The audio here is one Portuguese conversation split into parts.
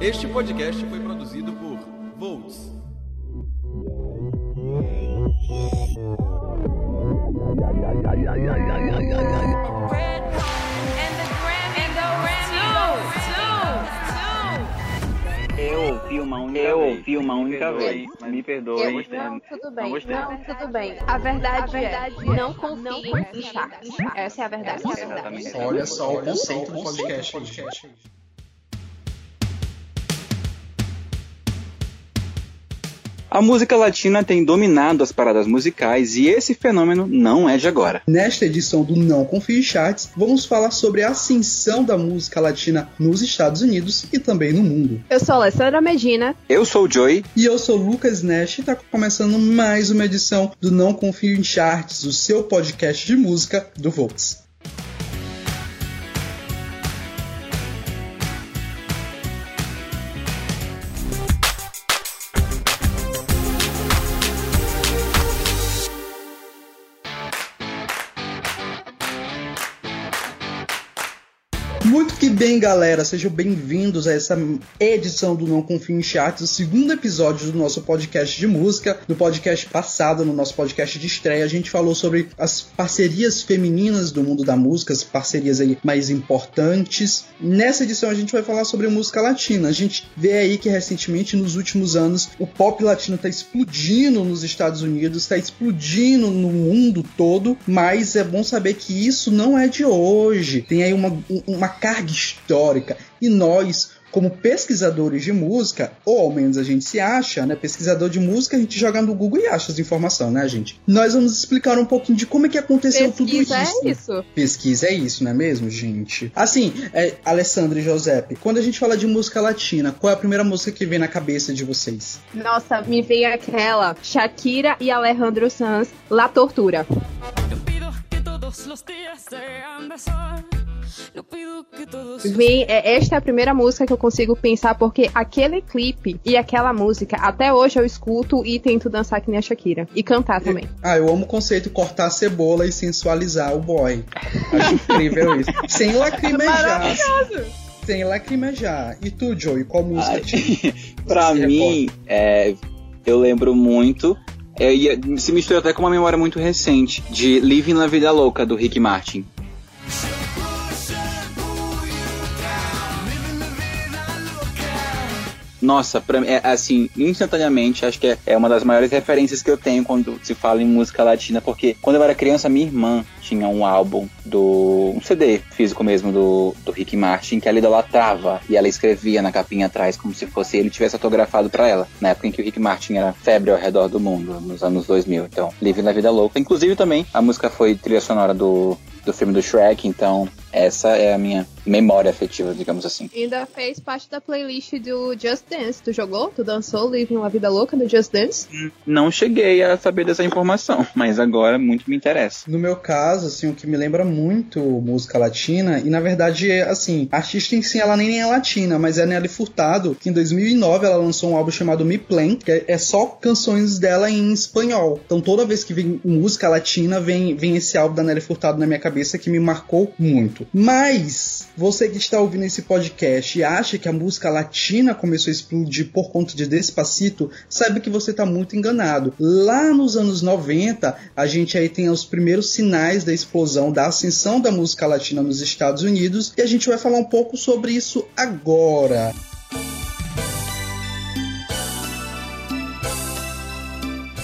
Este podcast foi produzido por Volts. Eu ouvi uma única Eu vez. ouvi uma única vez. mas Me perdoe. Eu Não. Não, tudo Não bem. gostei. Não, tudo bem. A verdade, é, não confie em charts. Essa é a verdade. Essa é a verdade. Olha só o conceito do podcast. A música latina tem dominado as paradas musicais e esse fenômeno não é de agora. Nesta edição do Não Confie em Charts, vamos falar sobre a ascensão da música latina nos Estados Unidos e também no mundo. Eu sou Alessandra Medina. Eu sou o Joey. E eu sou o Lucas Nash e está começando mais uma edição do Não Confio em Charts, o seu podcast de música do Volts. Bem, galera. Sejam bem-vindos a essa edição do Não Confio em Charts, o segundo episódio do nosso podcast de música. No podcast passado, no nosso podcast de estreia, a gente falou sobre as parcerias femininas do mundo da música, as parcerias aí mais importantes. Nessa edição a gente vai falar sobre música latina. A gente vê aí que recentemente, nos últimos anos, o pop latino está explodindo nos Estados Unidos, está explodindo no mundo todo, mas é bom saber que isso não é de hoje. Tem aí uma, uma carga histórica e nós como pesquisadores de música, ou ao menos a gente se acha, né? Pesquisador de música, a gente joga no Google e acha as informações, né, gente? Nós vamos explicar um pouquinho de como é que aconteceu Pesquisa tudo isso. é isso. Pesquisa é isso, não é mesmo, gente? Assim, é, Alessandra e Giuseppe, quando a gente fala de música latina, qual é a primeira música que vem na cabeça de vocês? Nossa, me veio aquela Shakira e Alejandro Sanz, La Tortura. Yo pido que todos los días sean de sol. Vem, é, esta é a primeira música que eu consigo pensar, porque aquele clipe e aquela música, até hoje eu escuto e tento dançar que nem a Shakira. E cantar também. Ah, eu amo o conceito cortar a cebola e sensualizar o boy. Acho incrível isso. Sem lacrimejar. Sem lacrimejar. E tu, Joey, qual música Ai, te... pra mim, é, eu lembro muito. é, e é, se mistura até com uma memória muito recente de Living La Vida Louca do Rick Martin. Nossa, pra, é, assim, instantaneamente, acho que é, é uma das maiores referências que eu tenho quando se fala em música latina, porque quando eu era criança, minha irmã tinha um álbum do. um CD físico mesmo do, do Rick Martin, que ela idolatrava, e ela escrevia na capinha atrás como se fosse ele tivesse autografado pra ela, na época em que o Rick Martin era febre ao redor do mundo, nos anos 2000. Então, Living na Vida Louca. Inclusive também, a música foi trilha sonora do, do filme do Shrek, então essa é a minha memória afetiva, digamos assim. Ainda fez parte da playlist do Just Dance. Tu jogou? Tu dançou Living uma Vida Louca do Just Dance? Não cheguei a saber dessa informação, mas agora muito me interessa. No meu caso, assim, o que me lembra muito música latina, e na verdade, é, assim, a artista em si, ela nem é latina, mas é Nelly Furtado, que em 2009 ela lançou um álbum chamado Me Plan, que é, é só canções dela em espanhol. Então toda vez que vem música latina, vem, vem esse álbum da Nelly Furtado na minha cabeça que me marcou muito. Mas, você que está ouvindo esse podcast e acha que a música latina começou a explodir por conta de Despacito, saiba que você está muito enganado. Lá nos anos 90, a gente aí tem os primeiros sinais da explosão, da ascensão da música latina nos Estados Unidos, e a gente vai falar um pouco sobre isso agora.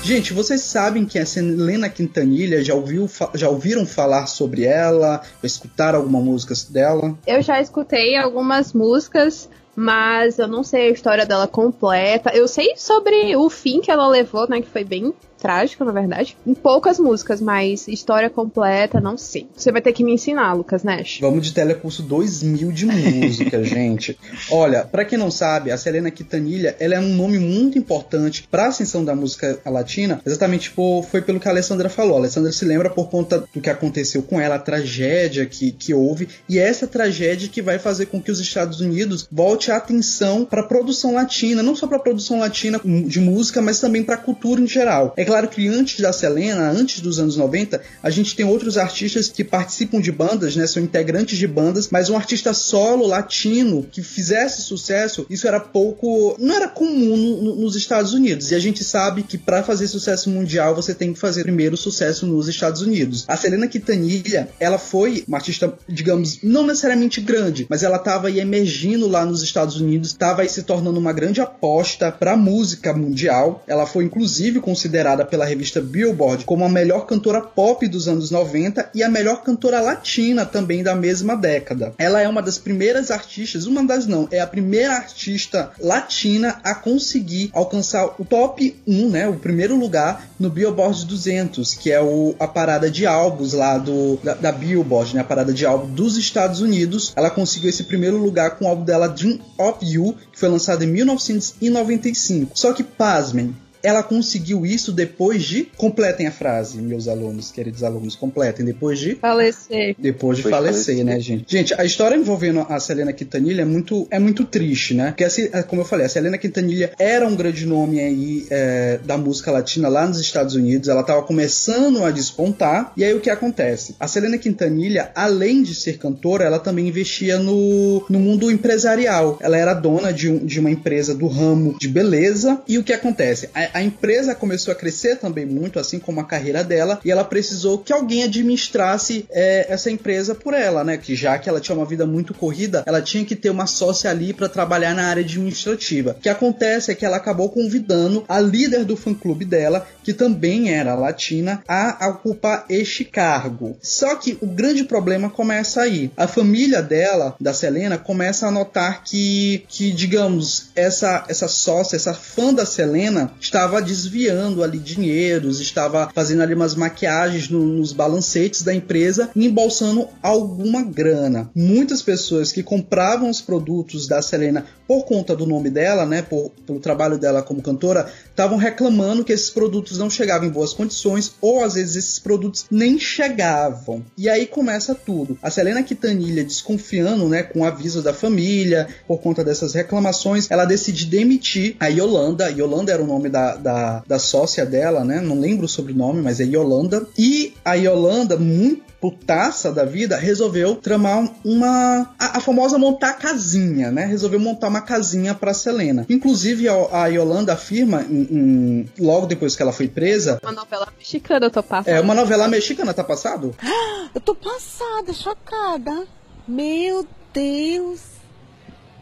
Gente, vocês sabem que essa Helena Quintanilha já, ouviu, já ouviram falar sobre ela? Escutaram alguma música dela? Eu já escutei algumas músicas, mas eu não sei a história dela completa. Eu sei sobre o fim que ela levou, né? Que foi bem trágico, na verdade. Em poucas músicas, mas história completa, não sei. Você vai ter que me ensinar, Lucas Nash. Vamos de telecurso 2000 de música, gente. Olha, pra quem não sabe, a Selena Quintanilha, ela é um nome muito importante pra ascensão da música latina, exatamente por, foi pelo que a Alessandra falou. A Alessandra se lembra por conta do que aconteceu com ela, a tragédia que, que houve, e é essa tragédia que vai fazer com que os Estados Unidos volte a atenção para a produção latina, não só para a produção latina de música, mas também para a cultura em geral. É claro que antes da Selena, antes dos anos 90, a gente tem outros artistas que participam de bandas, né, são integrantes de bandas, mas um artista solo latino que fizesse sucesso, isso era pouco, não era comum no, no, nos Estados Unidos. E a gente sabe que para fazer sucesso mundial você tem que fazer primeiro sucesso nos Estados Unidos. A Selena Quintanilha, ela foi uma artista, digamos, não necessariamente grande, mas ela estava aí emergindo lá nos Estados Unidos, estava aí se tornando uma grande aposta para música mundial. Ela foi inclusive considerada pela revista Billboard como a melhor cantora pop dos anos 90 e a melhor cantora latina também da mesma década. Ela é uma das primeiras artistas, uma das não, é a primeira artista latina a conseguir alcançar o top 1, né, o primeiro lugar no Billboard 200, que é o, a parada de álbuns lá do, da, da Billboard, né, a parada de álbum dos Estados Unidos. Ela conseguiu esse primeiro lugar com o álbum dela Dream of You, que foi lançado em 1995. Só que, pasmem, ela conseguiu isso depois de. Completem a frase, meus alunos, queridos alunos, completem. Depois de. Falecer. Depois de falecer, falecer, né, gente? Gente, a história envolvendo a Selena Quintanilha é muito, é muito triste, né? Porque, assim, como eu falei, a Selena Quintanilha era um grande nome aí é, da música latina lá nos Estados Unidos. Ela estava começando a despontar. E aí o que acontece? A Selena Quintanilha, além de ser cantora, ela também investia no, no mundo empresarial. Ela era dona de, um, de uma empresa do ramo de beleza. E o que acontece? A, a empresa começou a crescer também muito, assim como a carreira dela, e ela precisou que alguém administrasse é, essa empresa por ela, né? Que já que ela tinha uma vida muito corrida, ela tinha que ter uma sócia ali para trabalhar na área administrativa. O que acontece é que ela acabou convidando a líder do fã-clube dela, que também era latina, a ocupar este cargo. Só que o grande problema começa aí. A família dela, da Selena, começa a notar que, que digamos, essa, essa sócia, essa fã da Selena, está estava desviando ali dinheiros, estava fazendo ali umas maquiagens no, nos balancetes da empresa e embolsando alguma grana. Muitas pessoas que compravam os produtos da Selena por conta do nome dela, né, por, pelo trabalho dela como cantora, estavam reclamando que esses produtos não chegavam em boas condições ou às vezes esses produtos nem chegavam. E aí começa tudo. A Selena Quintanilha desconfiando, né, com o aviso da família por conta dessas reclamações, ela decide demitir a Yolanda. Yolanda era o nome da, da, da, sócia dela, né? Não lembro o sobrenome, mas é Yolanda. E a Yolanda, muito putaça da vida, resolveu tramar uma. A, a, famosa montar casinha, né? Resolveu montar uma casinha pra Selena. Inclusive, a, a Yolanda afirma, em, em, logo depois que ela foi presa. Uma novela mexicana, eu tô passada. É, uma novela mexicana, tá passado? Eu tô passada, chocada. Meu Deus.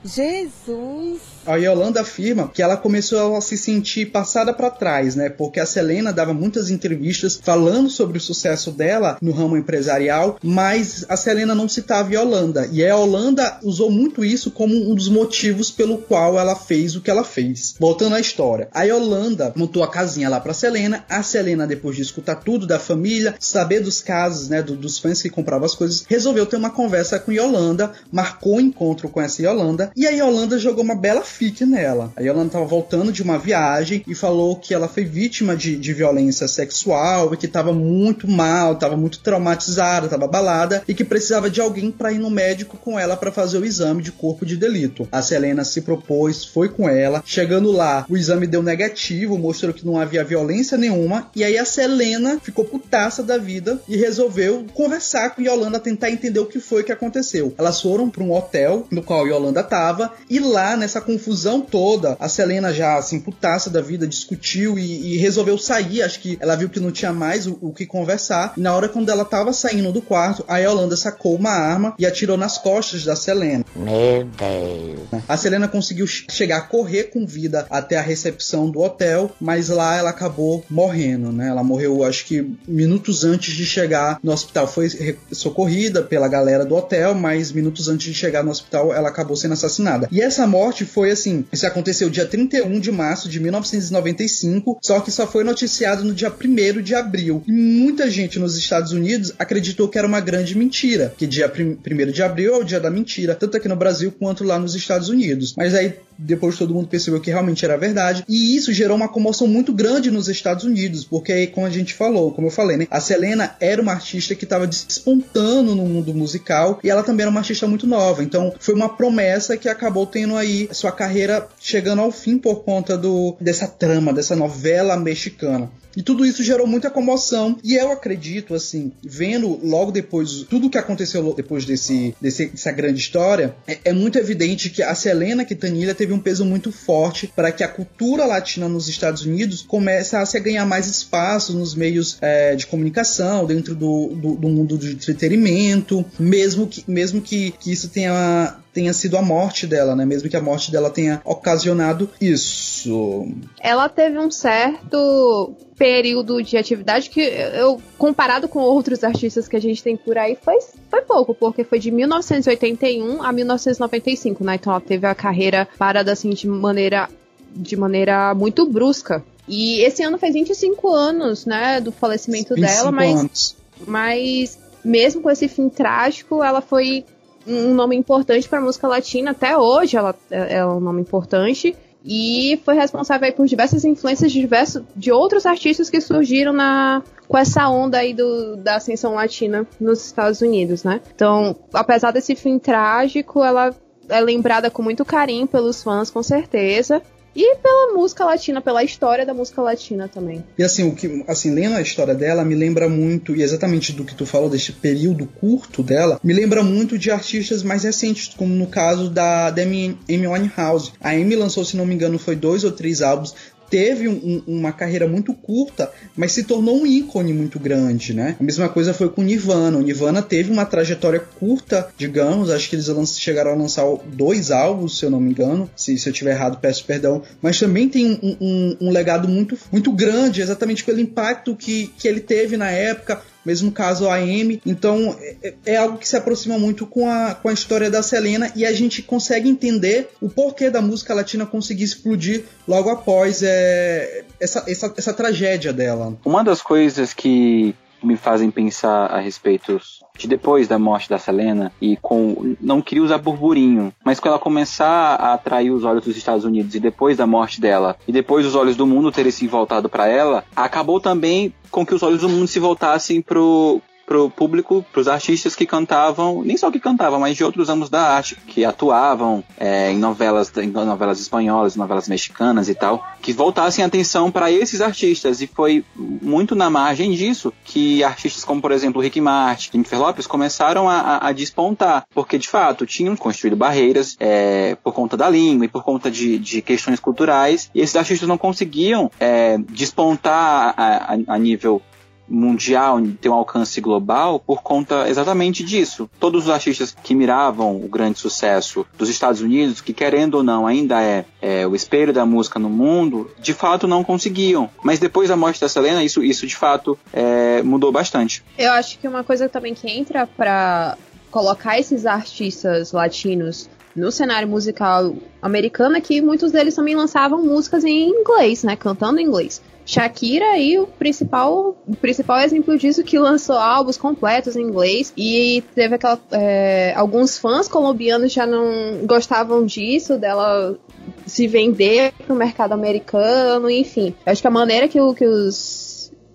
Jesus. A Yolanda afirma que ela começou a se sentir passada para trás, né? Porque a Selena dava muitas entrevistas falando sobre o sucesso dela no ramo empresarial, mas a Selena não citava Yolanda. E a Yolanda usou muito isso como um dos motivos pelo qual ela fez o que ela fez. Voltando à história, a Yolanda montou a casinha lá para Selena. A Selena, depois de escutar tudo da família, saber dos casos, né, do, dos fãs que compravam as coisas, resolveu ter uma conversa com Yolanda, marcou um encontro com essa Yolanda e a Yolanda jogou uma bela fique nela. A Yolanda estava voltando de uma viagem e falou que ela foi vítima de, de violência sexual e que estava muito mal, estava muito traumatizada, estava abalada e que precisava de alguém para ir no médico com ela para fazer o exame de corpo de delito. A Selena se propôs, foi com ela. Chegando lá, o exame deu negativo, mostrou que não havia violência nenhuma. E aí a Selena ficou putaça da vida e resolveu conversar com Yolanda, tentar entender o que foi que aconteceu. Elas foram para um hotel no qual Yolanda estava e lá nessa confusão confusão toda, a Selena já, assim, putaça da vida, discutiu e, e resolveu sair. Acho que ela viu que não tinha mais o, o, que conversar. E na hora quando ela tava saindo do quarto, a Yolanda sacou uma arma e atirou nas costas da Selena. Meu Deus. A Selena conseguiu chegar a correr com vida até a recepção do hotel, mas lá ela acabou morrendo, né? Ela morreu, acho que minutos antes de chegar no hospital. Foi socorrida pela galera do hotel, mas minutos antes de chegar no hospital, ela acabou sendo assassinada. E essa morte foi assim, isso aconteceu dia 31 de março de 1995, só que só foi noticiado no dia 1 de abril. E muita gente nos Estados Unidos acreditou que era uma grande mentira, que dia 1 de abril é o dia da mentira, tanto aqui no Brasil quanto lá nos Estados Unidos. Mas aí depois todo mundo percebeu que realmente era verdade. E isso gerou uma comoção muito grande nos Estados Unidos, porque, como a gente falou, como eu falei, né? A Selena era uma artista que estava despontando no mundo musical e ela também era uma artista muito nova. Então, foi uma promessa que acabou tendo aí sua carreira chegando ao fim por conta do, dessa trama, dessa novela mexicana. E tudo isso gerou muita comoção. E eu acredito, assim, vendo logo depois tudo que aconteceu depois desse, desse dessa grande história, é, é, muito evidente que a Selena Quintanilha teve um peso muito forte para que a cultura latina nos Estados Unidos começasse a ganhar mais espaço nos meios é, de comunicação, dentro do, do, do mundo do entretenimento, mesmo que, mesmo que, que isso tenha tenha sido a morte dela, né? Mesmo que a morte dela tenha ocasionado isso. Ela teve um certo período de atividade que eu, comparado com outros artistas que a gente tem por aí, foi, foi pouco, porque foi de 1981 a 1995, né? Então ela teve a carreira parada assim de maneira, de maneira muito brusca. E esse ano fez 25 anos, né, do falecimento dela, mas, anos. mas mesmo com esse fim trágico, ela foi um nome importante para música latina. Até hoje ela é um nome importante e foi responsável por diversas influências de, diversos, de outros artistas que surgiram na, com essa onda aí do, da ascensão latina nos Estados Unidos, né? Então, apesar desse fim trágico, ela é lembrada com muito carinho pelos fãs, com certeza. E pela música latina, pela história da música latina também. E assim, o que, assim, lendo a história dela, me lembra muito, e exatamente do que tu falou, deste período curto dela, me lembra muito de artistas mais recentes, como no caso da Demi Amy Winehouse. A Amy lançou, se não me engano, foi dois ou três álbuns teve um, uma carreira muito curta, mas se tornou um ícone muito grande, né? A mesma coisa foi com o Nirvana. O Nirvana teve uma trajetória curta, digamos, acho que eles chegaram a lançar dois álbuns, se eu não me engano. Se, se eu tiver errado, peço perdão. Mas também tem um, um, um legado muito, muito grande, exatamente pelo impacto que, que ele teve na época mesmo caso a Amy. Então é, é, algo que se aproxima muito com a, com a história da Selena e a gente consegue entender o porquê da música latina conseguir explodir logo após é, essa, essa, essa tragédia dela. Uma das coisas que me fazem pensar a respeito de depois da morte da Selena e com não queria usar burburinho, mas quando ela começar a atrair os olhos dos Estados Unidos e depois da morte dela e depois os olhos do mundo terem se voltado para ela, acabou também com que os olhos do mundo se voltassem pro pro público, pros artistas que cantavam, nem só que cantavam, mas de outros ramos da arte, que atuavam é, em novelas, em novelas espanholas, novelas mexicanas e tal, que voltassem atenção para esses artistas. E foi muito na margem disso que artistas como, por exemplo, Rick Martin, Jennifer Lopes começaram a, a, a, despontar, porque de fato tinham construído barreiras é, por conta da língua e por conta de, de questões culturais, e esses artistas não conseguiam é, despontar a, a nível mundial, ter um alcance global por conta exatamente disso. Todos os artistas que miravam o grande sucesso dos Estados Unidos, que querendo ou não ainda é, é o espelho da música no mundo, de fato não conseguiam. Mas depois da morte da Selena, isso, isso de fato é, mudou bastante. Eu acho que uma coisa também que entra para colocar esses artistas latinos no cenário musical americano é que muitos deles também lançavam músicas em inglês, né? Cantando em inglês. Shakira e o principal, o principal exemplo disso que lançou álbuns completos em inglês e teve aquela é, alguns fãs colombianos já não gostavam disso dela se vender para o mercado americano, enfim. Acho que a maneira que, que os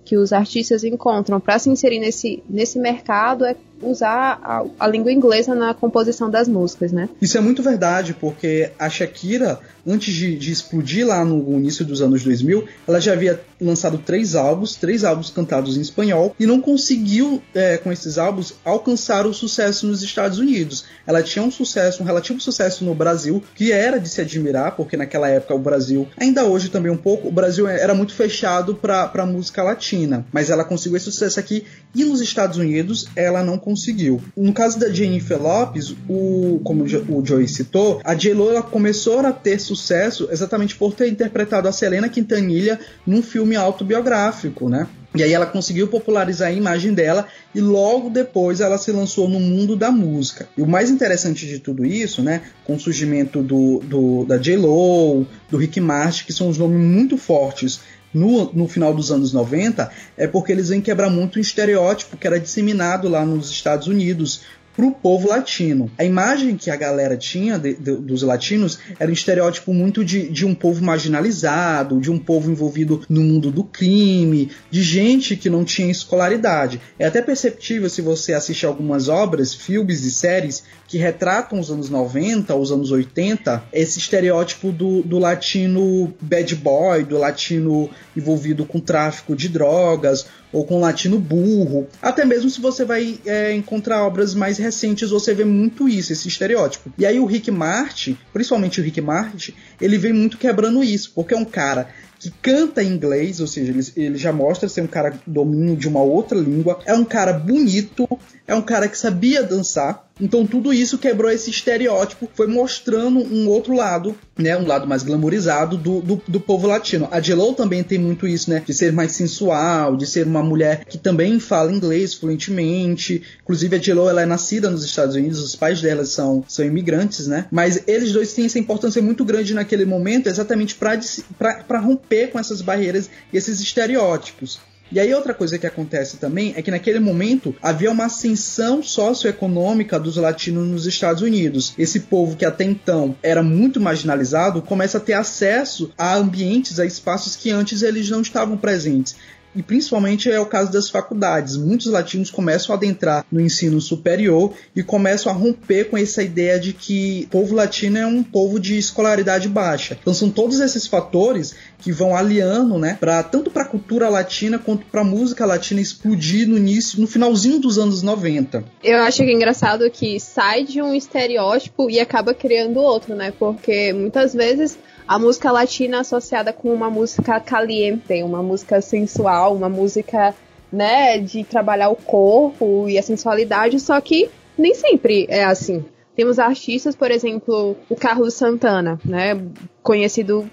que os artistas encontram para se inserir nesse, nesse mercado é usar a, a, língua inglesa na composição das músicas, né? Isso é muito verdade, porque a Shakira, antes de, de, explodir lá no início dos anos 2000, ela já havia lançado três álbuns, três álbuns cantados em espanhol, e não conseguiu, é, com esses álbuns, alcançar o sucesso nos Estados Unidos. Ela tinha um sucesso, um relativo sucesso no Brasil, que era de se admirar, porque naquela época o Brasil, ainda hoje também um pouco, o Brasil era muito fechado para música latina, mas ela conseguiu esse sucesso aqui, e nos Estados Unidos ela não conseguiu. No caso da Jennifer Lopes, o, como o Joey citou, a J-Lo começou a ter sucesso exatamente por ter interpretado a Selena Quintanilha num filme autobiográfico, né? E aí ela conseguiu popularizar a imagem dela e logo depois ela se lançou no mundo da música. E o mais interessante de tudo isso, né, com o surgimento do, do da J-Lo, do Rick Martin, que são os nomes muito fortes no, no final dos anos 90 é porque eles vêm quebrar muito um estereótipo que era disseminado lá nos Estados Unidos pro povo latino. A imagem que a galera tinha de, de, dos latinos era um estereótipo muito de, de um povo marginalizado, de um povo envolvido no mundo do crime, de gente que não tinha escolaridade. É até perceptível se você assiste algumas obras, filmes e séries que retratam os anos 90, os anos 80, esse estereótipo do, do latino bad boy, do latino envolvido com tráfico de drogas, ou com latino burro. Até mesmo se você vai é, encontrar obras mais recentes, você vê muito isso, esse estereótipo. E aí o Rick Martin, principalmente o Rick Martin, ele vem muito quebrando isso, porque é um cara que canta em inglês, ou seja, ele, ele já mostra ser um cara domínio de uma outra língua, é um cara bonito, é um cara que sabia dançar. Então tudo isso quebrou esse estereótipo, foi mostrando um outro lado, né, um lado mais glamourizado do, do, do povo latino. A J.Lo também tem muito isso, né, de ser mais sensual, de ser uma mulher que também fala inglês fluentemente. Inclusive a J.Lo ela é nascida nos Estados Unidos, os pais dela são, são imigrantes, né? Mas eles dois têm essa importância muito grande naquele momento, exatamente para romper com essas barreiras e esses estereótipos. E aí outra coisa que acontece também é que naquele momento havia uma ascensão socioeconômica dos latinos nos Estados Unidos. Esse povo que até então era muito marginalizado começa a ter acesso a ambientes, a espaços que antes eles não estavam presentes e principalmente é o caso das faculdades. Muitos latinos começam a adentrar no ensino superior e começam a romper com essa ideia de que o povo latino é um povo de escolaridade baixa. Então são todos esses fatores que vão aliando, né, para tanto para a cultura latina quanto para a música latina explodir no início, no finalzinho dos anos 90. Eu acho que é engraçado que sai de um estereótipo e acaba criando outro, né? Porque muitas vezes a música latina associada com uma música caliente, uma música sensual, uma música, né, de trabalhar o corpo e a sensualidade, só que nem sempre é assim. Temos artistas, por exemplo, o Carlos Santana, né, conhecido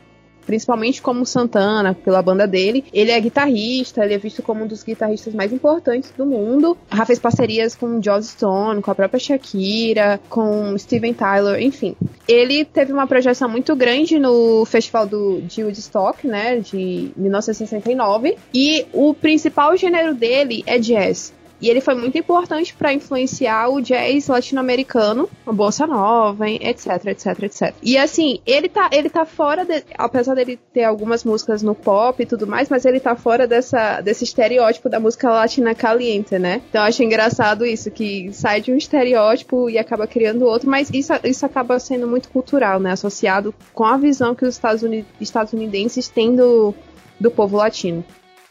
principalmente como Santana, pela banda dele. Ele é guitarrista, ele é visto como um dos guitarristas mais importantes do mundo. Já fez parcerias com Joss Stone, com a própria Shakira, com Steven Tyler, enfim. Ele teve uma projeção muito grande no festival do, de Woodstock, né, de 1969, e o principal gênero dele é jazz. E ele foi muito importante para influenciar o jazz latino-americano, a bossa nova, etc, etc, etc. E assim, ele tá, ele tá fora, de, apesar dele ter algumas músicas no pop e tudo mais, mas ele tá fora dessa, desse estereótipo da música latina caliente, né? Então eu acho engraçado isso, que sai de um estereótipo e acaba criando outro, mas isso, isso acaba sendo muito cultural, né? Associado com a visão que os Estados estadunidenses têm do, do povo latino.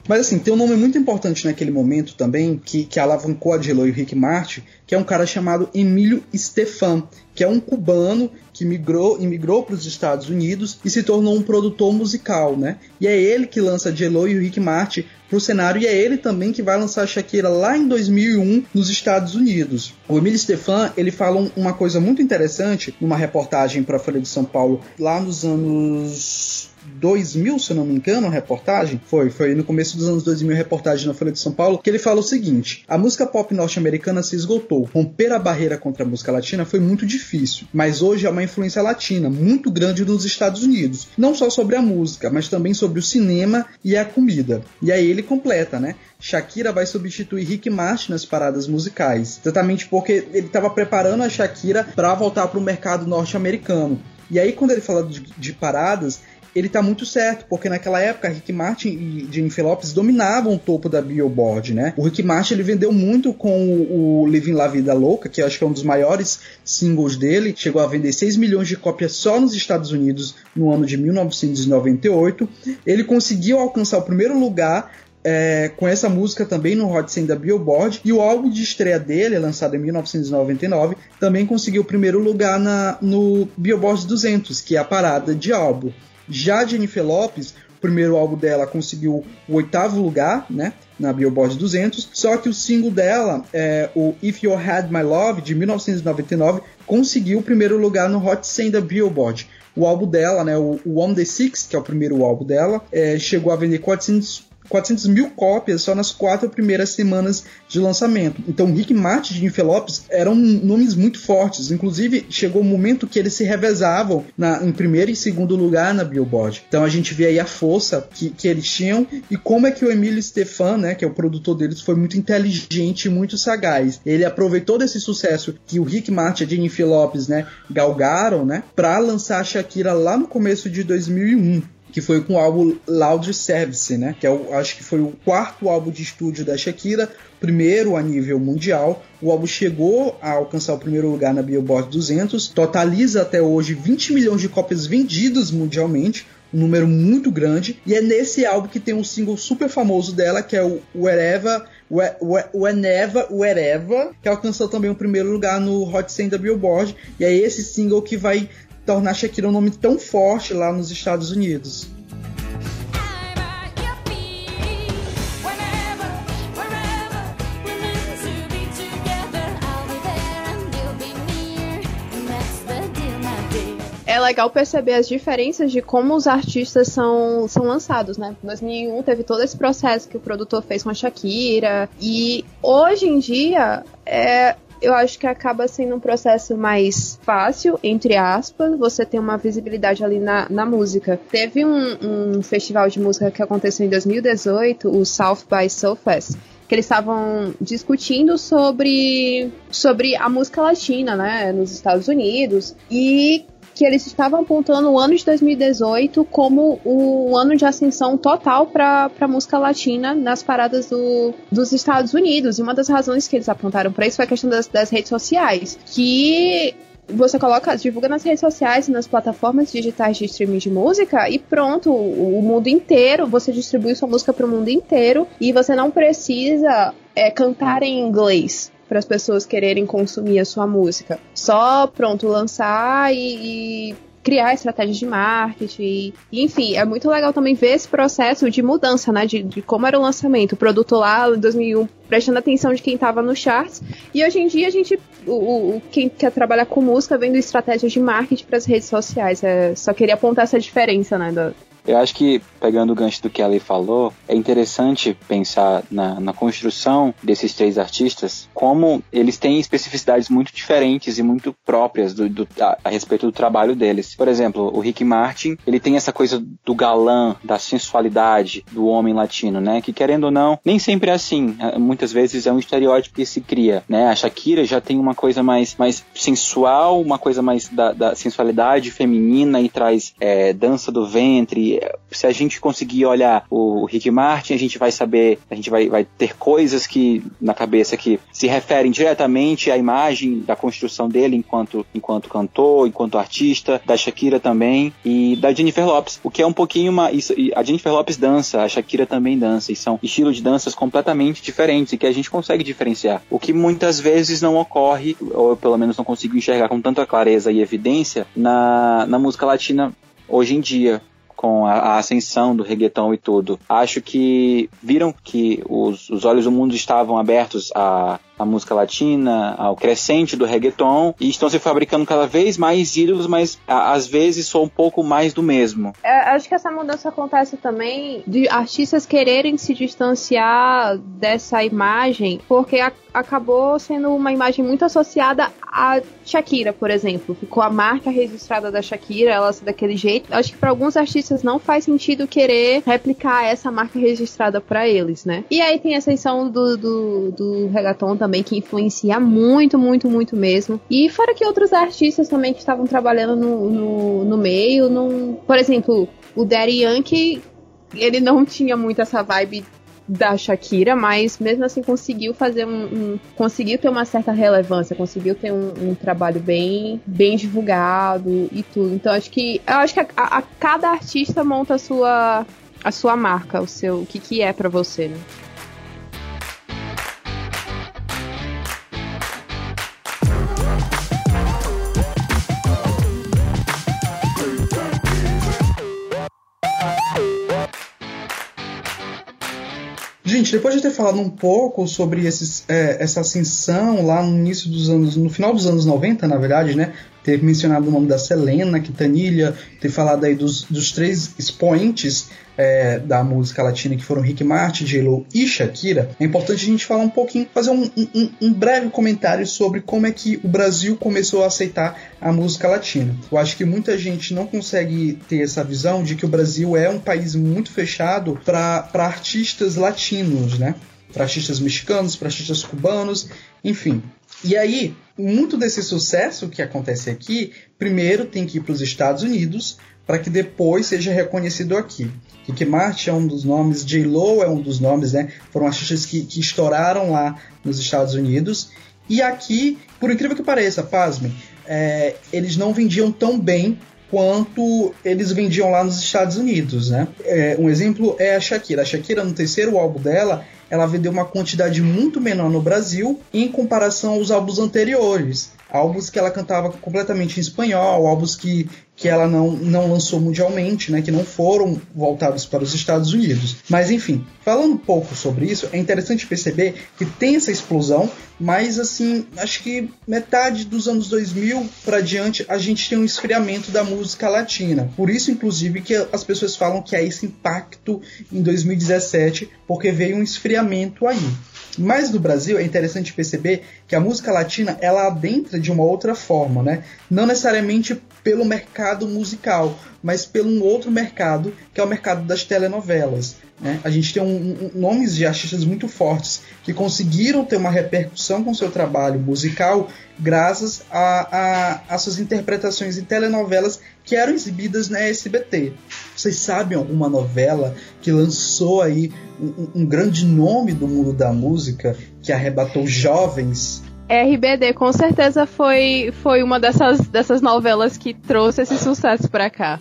Mas assim, tem um nome muito importante naquele momento também, que, que alavancou a J-Lo e o Rick Martin, que é um cara chamado Emílio Stefan, que é um cubano que migrou, imigrou para os Estados Unidos e se tornou um produtor musical, né? E é ele que lança J-Lo e o Rick Martin pro cenário e é ele também que vai lançar a Shakira lá em 2001 nos Estados Unidos. O Emílio Stefan, ele fala uma coisa muito interessante numa reportagem para a Folha de São Paulo lá nos anos 2000, se eu não me engano, a reportagem, foi, foi no começo dos anos 2000, a reportagem na Folha de São Paulo, que ele fala o seguinte: a música pop norte-americana se esgotou. Romper a barreira contra a música latina foi muito difícil, mas hoje há uma influência latina muito grande nos Estados Unidos, não só sobre a música, mas também sobre o cinema e a comida. E aí ele completa, né? Shakira vai substituir Rick Martin nas paradas musicais, exatamente porque ele estava preparando a Shakira para voltar para o mercado norte-americano. E aí, quando ele fala de, de paradas, ele tá muito certo, porque naquela época Rick Martin e Jennifer Lopez dominavam o topo da Billboard, né? O Rick Martin ele vendeu muito com o, o Living La Vida Louca, que acho que é um dos maiores singles dele, chegou a vender 6 milhões de cópias só nos Estados Unidos no ano de 1998. Ele conseguiu alcançar o primeiro lugar é, com essa música também no Hot 100 da Billboard. E o álbum de estreia dele, lançado em 1999, também conseguiu o primeiro lugar na, no Billboard 200, que é a parada de álbum. Já Jennifer Lopes, o primeiro álbum dela conseguiu o oitavo lugar, né? Na Billboard 200, só que o single dela, é, o If You Had My Love, de 1999, conseguiu o primeiro lugar no Hot 100 da Billboard. O álbum dela, né, o, o On The Six, que é o primeiro álbum dela, é, chegou a vender 400 400 mil cópias só nas quatro primeiras semanas de lançamento. Então, Rick Martin e Jennifer Lopes eram nomes muito fortes. Inclusive, chegou um momento que eles se revezavam na, em primeiro e segundo lugar na Billboard. Então, a gente vê aí a força que, que eles tinham e como é que o Emílio Stefan, né, que é o produtor deles, foi muito inteligente e muito sagaz. Ele aproveitou desse sucesso que o Rick Martin e a Jennifer né, galgaram, né, para lançar a Shakira lá no começo de 2001 que foi com o álbum Loud Service, né? Que é o, acho que foi o quarto álbum de estúdio da Shakira, primeiro a nível mundial. O álbum chegou a alcançar o primeiro lugar na Billboard 200, totaliza até hoje 20 milhões de cópias vendidas mundialmente, um número muito grande. E é nesse álbum que tem um single super famoso dela, que é o Wherever Whenever, Wherever, que alcançou também o primeiro lugar no Hot 100 da Billboard. E é esse single que vai tornar Shakira um nome tão forte lá nos Estados Unidos. É legal perceber as diferenças de como os artistas são, são lançados, né? Em 2001 teve todo esse processo que o produtor fez com a Shakira. E hoje em dia, é, eu acho que acaba sendo um processo mais fácil, entre aspas, você tem uma visibilidade ali na, na música. Teve um, um festival de música que aconteceu em 2018, o South by Southwest, que eles estavam discutindo sobre, sobre a música latina, né, nos Estados Unidos, e que eles estavam apontando o ano de 2018 como o ano de ascensão total para a música latina nas paradas do, dos Estados Unidos. E uma das razões que eles apontaram para isso foi a questão das, das redes sociais, que você coloca, divulga nas redes sociais e nas plataformas digitais de streaming de música e pronto, o, o mundo inteiro, você distribui sua música para o mundo inteiro e você não precisa é, cantar em inglês para as pessoas quererem consumir a sua música. Só pronto, lançar e, e criar estratégias de marketing. E, enfim, é muito legal também ver esse processo de mudança, né? De, de como era o lançamento. O produto lá em 2001 prestando atenção de quem estava no charts. E hoje em dia a gente, o, o, quem quer trabalhar com música, vendo estratégias de marketing para as redes sociais. É, só queria apontar essa diferença, né? Da, Eu acho que, pegando o gancho do que a Lei falou, é interessante pensar na, na construção desses três artistas, como eles têm especificidades muito diferentes e muito próprias do, do- a, a respeito do trabalho deles. Por exemplo, o Rick Martin, ele tem essa coisa do galã, da sensualidade do homem latino, né? Que querendo ou não, nem sempre é assim. Ah, Muitas vezes é um estereótipo que se cria, né? A Shakira já tem uma coisa mais, mais sensual, uma coisa mais da, da sensualidade feminina e traz é, dança do ventre. Se a gente conseguir olhar o Rick Martin, a gente vai saber, a gente vai, vai ter coisas que na cabeça que se referem diretamente à imagem da construção dele enquanto, enquanto cantor, enquanto artista, da Shakira também e da Jennifer Lopes, o que é um pouquinho uma. Isso, a Jennifer Lopes dança, a Shakira também dança, e são estilos de danças completamente diferentes e que a gente consegue diferenciar. O que muitas vezes não ocorre, ou pelo menos não consigo enxergar com tanta clareza e evidência, na, na música latina hoje em dia com a, a ascensão do reggaeton e tudo. Acho que viram que os, os olhos do mundo estavam abertos à, à música latina, ao crescente do reggaeton, e estão se fabricando cada vez mais ídolos, mas a- às vezes só um pouco mais do mesmo. É, acho que essa mudança acontece também de artistas quererem se distanciar dessa imagem, porque a- acabou sendo uma imagem muito associada a Shakira, por exemplo. Ficou a marca registrada da Shakira, ela ser daquele jeito. Acho que para alguns artistas não faz sentido querer replicar essa marca registrada para eles, né? E aí tem a ascensão do, do, do reggaeton também, que influencia muito, muito, muito mesmo. E fora que outros artistas também que estavam trabalhando no, no, no meio, não... por exemplo, o Daddy Yankee, ele não tinha muito essa vibe da Shakira, mas mesmo assim conseguiu fazer um, um- conseguiu ter uma certa relevância, conseguiu ter um, um trabalho bem bem divulgado e tudo. Então acho que eu acho que a, a- cada artista monta a sua a sua marca, o seu o que que é pra você, né? Gente, depois de ter falado um pouco sobre esses, é, essa ascensão lá no início dos anos, no final dos anos 90, na verdade, né? Ter mencionado o nome da Selena, Quintanilha, ter falado aí dos, dos três expoentes é, da música latina que foram Rick Martin, J-Lo e Shakira, é importante a gente falar um pouquinho, fazer um, um, um breve comentário sobre como é que o Brasil começou a aceitar a música latina. Eu acho que muita gente não consegue ter essa visão de que o Brasil é um país muito fechado para artistas latinos, né? Para artistas mexicanos, para artistas cubanos, enfim. E aí, muito desse sucesso que acontece aqui, primeiro tem que ir para os Estados Unidos para que depois seja reconhecido aqui. Rick Martin é um dos nomes, J-Lo é um dos nomes, né? Foram artistas que, que estouraram lá nos Estados Unidos. E aqui, por incrível que pareça, pasmem, é, eles não vendiam tão bem quanto eles vendiam lá nos Estados Unidos, né? É, um exemplo é a Shakira. A Shakira, no terceiro álbum dela, ela vendeu uma quantidade muito menor no Brasil em comparação aos álbuns anteriores. Álbuns que ela cantava completamente em espanhol, álbuns que, que ela não, não lançou mundialmente, né, que não foram voltados para os Estados Unidos. Mas enfim, falando um pouco sobre isso, é interessante perceber que tem essa explosão, mas assim, acho que metade dos anos 2000 para diante a gente tem um esfriamento da música latina. Por isso, inclusive, que as pessoas falam que há esse impacto em 2017, porque veio um esfriamento aí. Mas no Brasil é interessante perceber que a música latina ela adentra de uma outra forma, né? Não necessariamente pelo mercado musical, mas pelo um outro mercado, que é o mercado das telenovelas. Né? A gente tem um, um, nomes de artistas muito fortes que conseguiram ter uma repercussão com seu trabalho musical graças a, a, a suas interpretações em telenovelas que eram exibidas na SBT. Vocês sabem alguma novela que lançou aí um, um grande nome do mundo da música que arrebatou jovens RBD com certeza foi, foi uma dessas, dessas novelas que trouxe esse sucesso pra cá.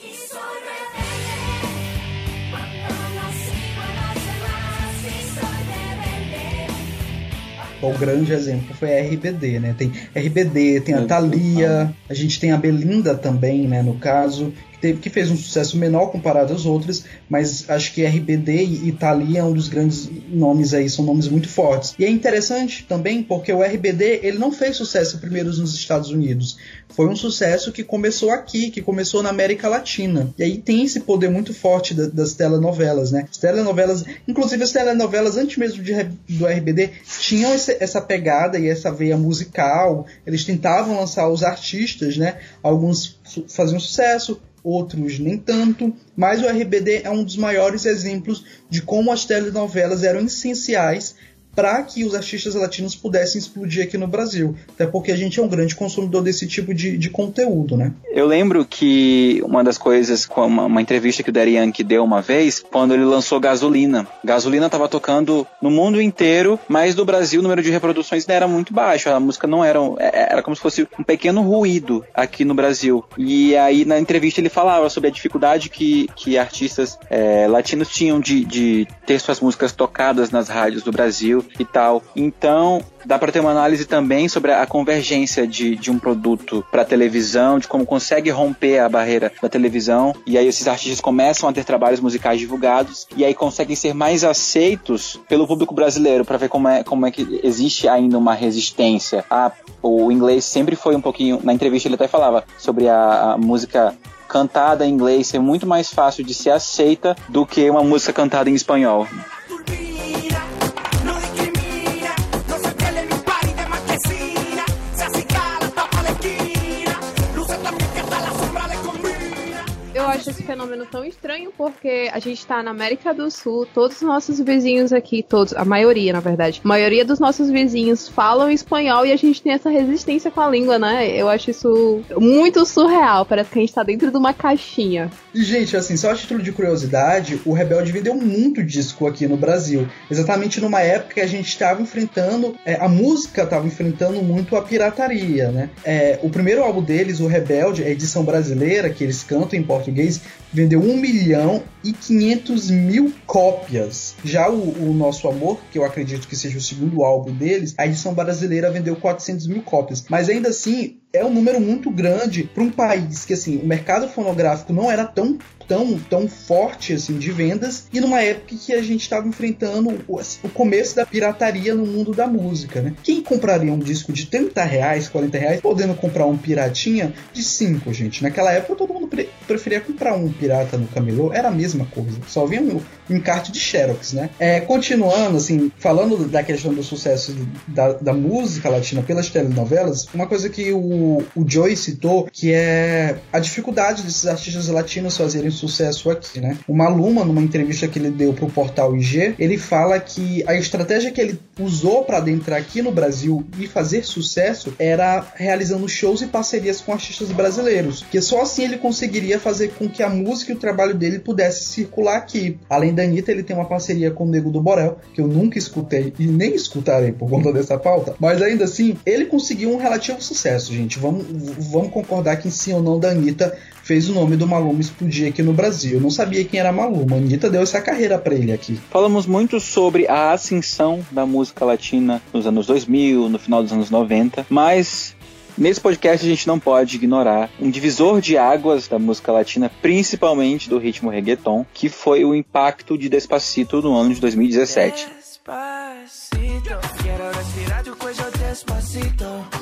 O grande exemplo foi a RBD, né? Tem RBD, tem a Thalia, a gente tem a Belinda também, né? No caso, teve, que fez um sucesso menor comparado às outras, mas acho que RBD e Italia é um dos grandes nomes aí, são nomes muito fortes. E é interessante também porque o RBD ele não fez sucesso primeiro nos Estados Unidos, foi um sucesso que começou aqui, que começou na América Latina. E aí tem esse poder muito forte da, das telenovelas, né? As telenovelas, inclusive as telenovelas antes mesmo de, do RBD, tinham esse, essa pegada e essa veia musical. Eles tentavam lançar os artistas, né? Alguns faziam sucesso, outros nem tanto, mas o RBD é um dos maiores exemplos de como as telenovelas eram essenciais para que os artistas latinos pudessem explodir aqui no Brasil. Até porque a gente é um grande consumidor desse tipo de, de conteúdo, né? Eu lembro que uma das coisas, uma, uma entrevista que o Daddy Yankee deu uma vez, quando ele lançou Gasolina. Gasolina estava tocando no mundo inteiro, mas no Brasil o número de reproduções era muito baixo. A música não era. Era como se fosse um pequeno ruído aqui no Brasil. E aí na entrevista ele falava sobre a dificuldade que, que artistas é, latinos tinham de, de ter suas músicas tocadas nas rádios do Brasil e tal. Então, dá para ter uma análise também sobre a convergência de, de um produto para televisão, de como consegue romper a barreira da televisão, e aí esses artistas começam a ter trabalhos musicais divulgados, e aí conseguem ser mais aceitos pelo público brasileiro, para ver como é, como é que existe ainda uma resistência. Ah, o inglês sempre foi um pouquinho. Na entrevista ele até falava sobre a, a música cantada em inglês ser muito mais fácil de ser aceita do que uma música cantada em espanhol. Acho esse fenômeno tão estranho porque a gente tá na América do Sul, todos os nossos vizinhos aqui, todos, a maioria, na verdade, a maioria dos nossos vizinhos falam espanhol e a gente tem essa resistência com a língua, né? Eu acho isso muito surreal, parece que a gente tá dentro de uma caixinha. E, gente, assim, só a título de curiosidade, o Rebelde vendeu muito disco aqui no Brasil. Exatamente numa época que a gente estava enfrentando, é, a música estava enfrentando muito a pirataria, né? É, o primeiro álbum deles, o Rebelde, a edição brasileira, que eles cantam em português, vendeu 1 milhão e 500 mil cópias. Já o, o Nosso Amor, que eu acredito que seja o segundo álbum deles, a edição brasileira vendeu 400 mil cópias. Mas ainda assim, é um número muito grande para um país que assim o mercado fonográfico não era tão tão, tão forte assim de vendas e numa época que a gente estava enfrentando o, o começo da pirataria no mundo da música, né? Quem compraria um disco de 30 reais, 40 reais, podendo comprar um piratinha de 5, gente? Naquela época todo mundo pre- preferia comprar um pirata no camelô, era a mesma coisa. Só vinha um, um encarte de Xerox, né? É, continuando, assim, falando da questão do sucesso da, da música latina pelas telenovelas, uma coisa que o, o Joey citou, que é a dificuldade desses artistas latinos fazerem sucesso aqui, né? O Maluma, numa entrevista que ele deu pro portal IG, ele fala que a estratégia que ele usou para adentrar aqui no Brasil e fazer sucesso era realizando shows e parcerias com artistas brasileiros, que só assim ele conseguiria fazer com que a música e o trabalho dele pudesse circular aqui. Além da Anitta, ele tem uma parceria com o Nego do Borel, que eu nunca escutei e nem escutarei por conta dessa pauta, mas ainda assim, ele conseguiu um relativo sucesso, gente. Vamos, vamos concordar que sim ou não da Anitta fez o nome do Maluma explodir aqui no Brasil. Eu não sabia quem era Maluma. A Anitta deu essa carreira pra ele aqui. Falamos muito sobre a ascensão da música latina nos anos 2000, no final dos anos 90, mas nesse podcast a gente não pode ignorar um divisor de águas da música latina, principalmente do ritmo reggaeton, que foi o impacto de Despacito no ano de 2017. Despacito,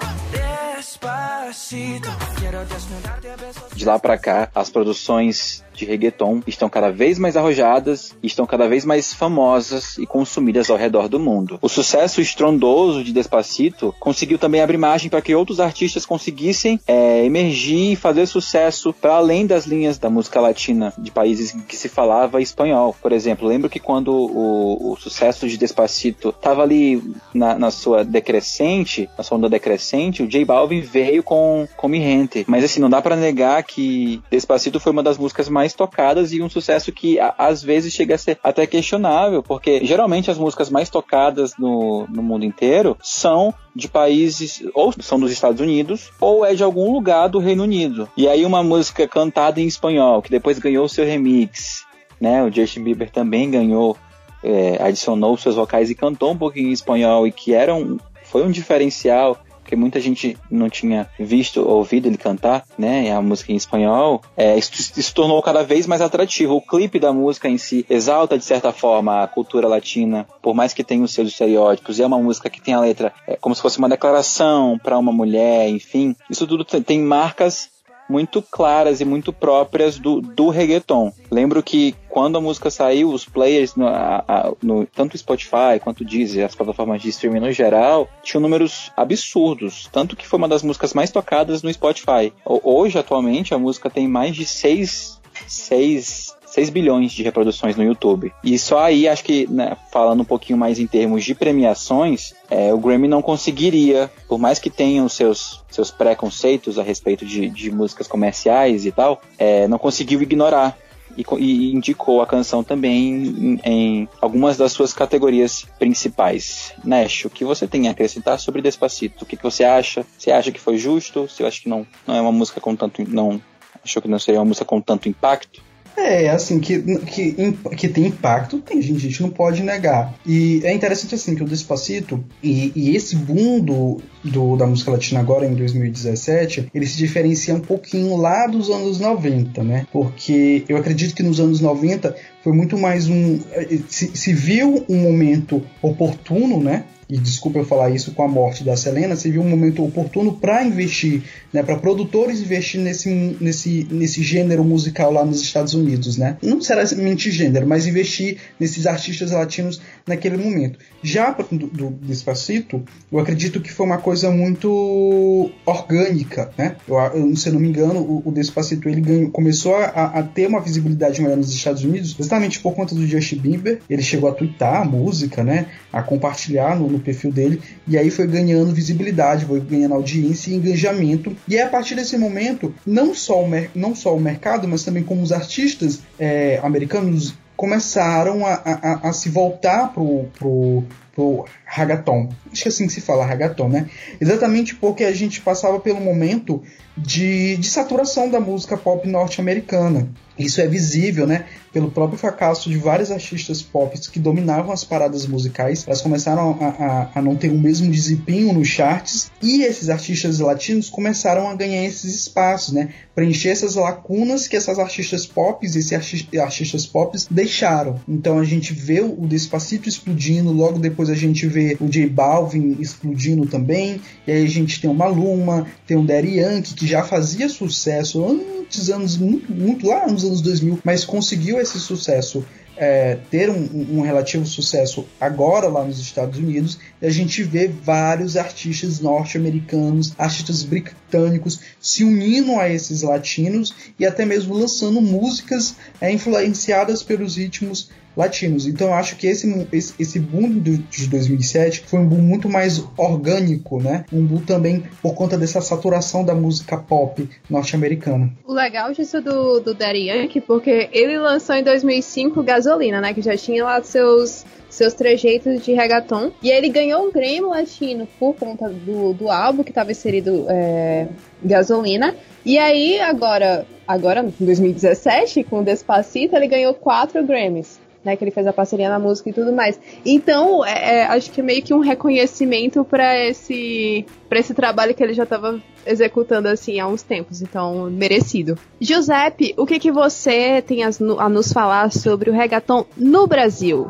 De lá pra cá, as produções de reggaeton estão cada vez mais arrojadas, estão cada vez mais famosas e consumidas ao redor do mundo. O sucesso estrondoso de Despacito conseguiu também abrir margem para que outros artistas conseguissem é, emergir e fazer sucesso para além das linhas da música latina de países em que se falava espanhol. Por exemplo, lembro que quando o, o sucesso de Despacito estava ali na, na sua decrescente, na sua onda decrescente, o J Balvin veio com, com Mi Gente. Mas assim, não dá para negar que Despacito foi uma das músicas mais tocadas e um sucesso que a- às vezes chega a ser até questionável, porque geralmente as músicas mais tocadas no, no mundo inteiro são de países, ou são dos Estados Unidos, ou é de algum lugar do Reino Unido. E aí uma música cantada em espanhol, que depois ganhou seu remix, né? O Justin Bieber também ganhou, é, adicionou seus vocais e cantou um pouquinho em espanhol, e que era um, foi um diferencial porque muita gente não tinha visto ou ouvido ele cantar, né, a música em espanhol, é, isso se tornou cada vez mais atrativo. O clipe da música em si exalta, de certa forma, a cultura latina, por mais que tenha os seus estereótipos, e é uma música que tem a letra é, como se fosse uma declaração para uma mulher, enfim. Isso tudo tem marcas muito claras e muito próprias do, do reggaeton. Lembro que quando a música saiu, os players, no, a- a- no- tanto Spotify quanto Deezer, as plataformas de streaming no geral, tinham números absurdos. Tanto que foi uma das músicas mais tocadas no Spotify. Ho- Hoje, atualmente, a música tem mais de 6, 6, 6 bilhões de reproduções no YouTube. E só aí, acho que, né, falando um pouquinho mais em termos de premiações, é, o Grammy não conseguiria, por mais que tenha os seus, seus preconceitos a respeito de, de músicas comerciais e tal, é, não conseguiu ignorar. E, co- indicou a canção também em, em algumas das suas categorias principais. Nash, o que você tem a acrescentar sobre Despacito? O que, que você acha? Você acha que foi justo? Você acha que não, não é uma música com tanto. não achou que não seria uma música com tanto impacto? É, assim, que, que, que tem impacto, tem gente, a gente não pode negar. E é interessante, assim, que o Despacito e, e esse boom do, do- da música latina agora, em 2017, ele se diferencia um pouquinho lá dos anos 90, né? Porque eu acredito que nos anos 90 foi muito mais um... Se, se viu um momento oportuno, né? E desculpa eu falar isso com a morte da Selena, se viu um momento oportuno para investir, né, para produtores investir nesse, nesse, nesse gênero musical lá nos Estados Unidos, né? Não necessariamente gênero, mas investir nesses artistas latinos naquele momento. Já do, do Despacito, eu acredito que foi uma coisa muito orgânica, né? Eu, eu, se eu não me engano, o, o Despacito ele ganhou, começou a, a, ter uma visibilidade maior nos Estados Unidos, justamente por conta do Justin Bieber. Ele chegou a twittar a música, né? A compartilhar no, no perfil dele, e aí foi ganhando visibilidade, foi ganhando audiência e engajamento. E é a partir desse momento, não só o, não só o mercado, mas também como os artistas é, americanos começaram a, a, a, se voltar pro, pro, pro ragaton. Acho que é assim que se fala, ragaton, né? Exatamente porque a gente passava pelo momento de, de saturação da música pop norte-americana. Isso é visível, né? Pelo próprio fracasso de vários artistas pop que dominavam as paradas musicais. Elas começaram a, a, a não ter o mesmo desempenho nos charts. E esses artistas latinos começaram a ganhar esses espaços, né? Preencher essas lacunas que essas artistas pop, esses arti- artistas pop deixaram. Então a gente vê o Despacito explodindo, logo depois a gente vê o J Balvin explodindo também. E aí a gente tem o Maluma, tem o Daddy Yankee, que já fazia sucesso antes, anos muito, muito lá nos anos 2000, mas conseguiu esse sucesso. é, ter um, um- relativo sucesso agora lá nos Estados Unidos, e a gente vê vários artistas norte-americanos, artistas britânicos se unindo a esses latinos e até mesmo lançando músicas é, influenciadas pelos ritmos latinos. Então eu acho que esse, esse, boom de 2007 foi um boom muito mais orgânico, né? Um boom também por conta dessa saturação da música pop norte-americana. O legal disso do, do Daddy Yankee, porque ele lançou em 2005 Gasolina, né? Que já tinha lá seus, seus trejeitos de reggaeton. E ele ganhou um Grammy Latino por conta do, do álbum que estava inserido é, Gasolina. E aí, agora, agora, em 2017, com Despacito, ele ganhou quatro Grammys. Né, que ele fez a parceria na música e tudo mais. Então, é, é, acho que é meio que um reconhecimento para esse, pra esse trabalho que ele já estava executando assim há uns tempos, então merecido. Giuseppe, o que, que você tem a nos falar sobre o reggaeton no Brasil?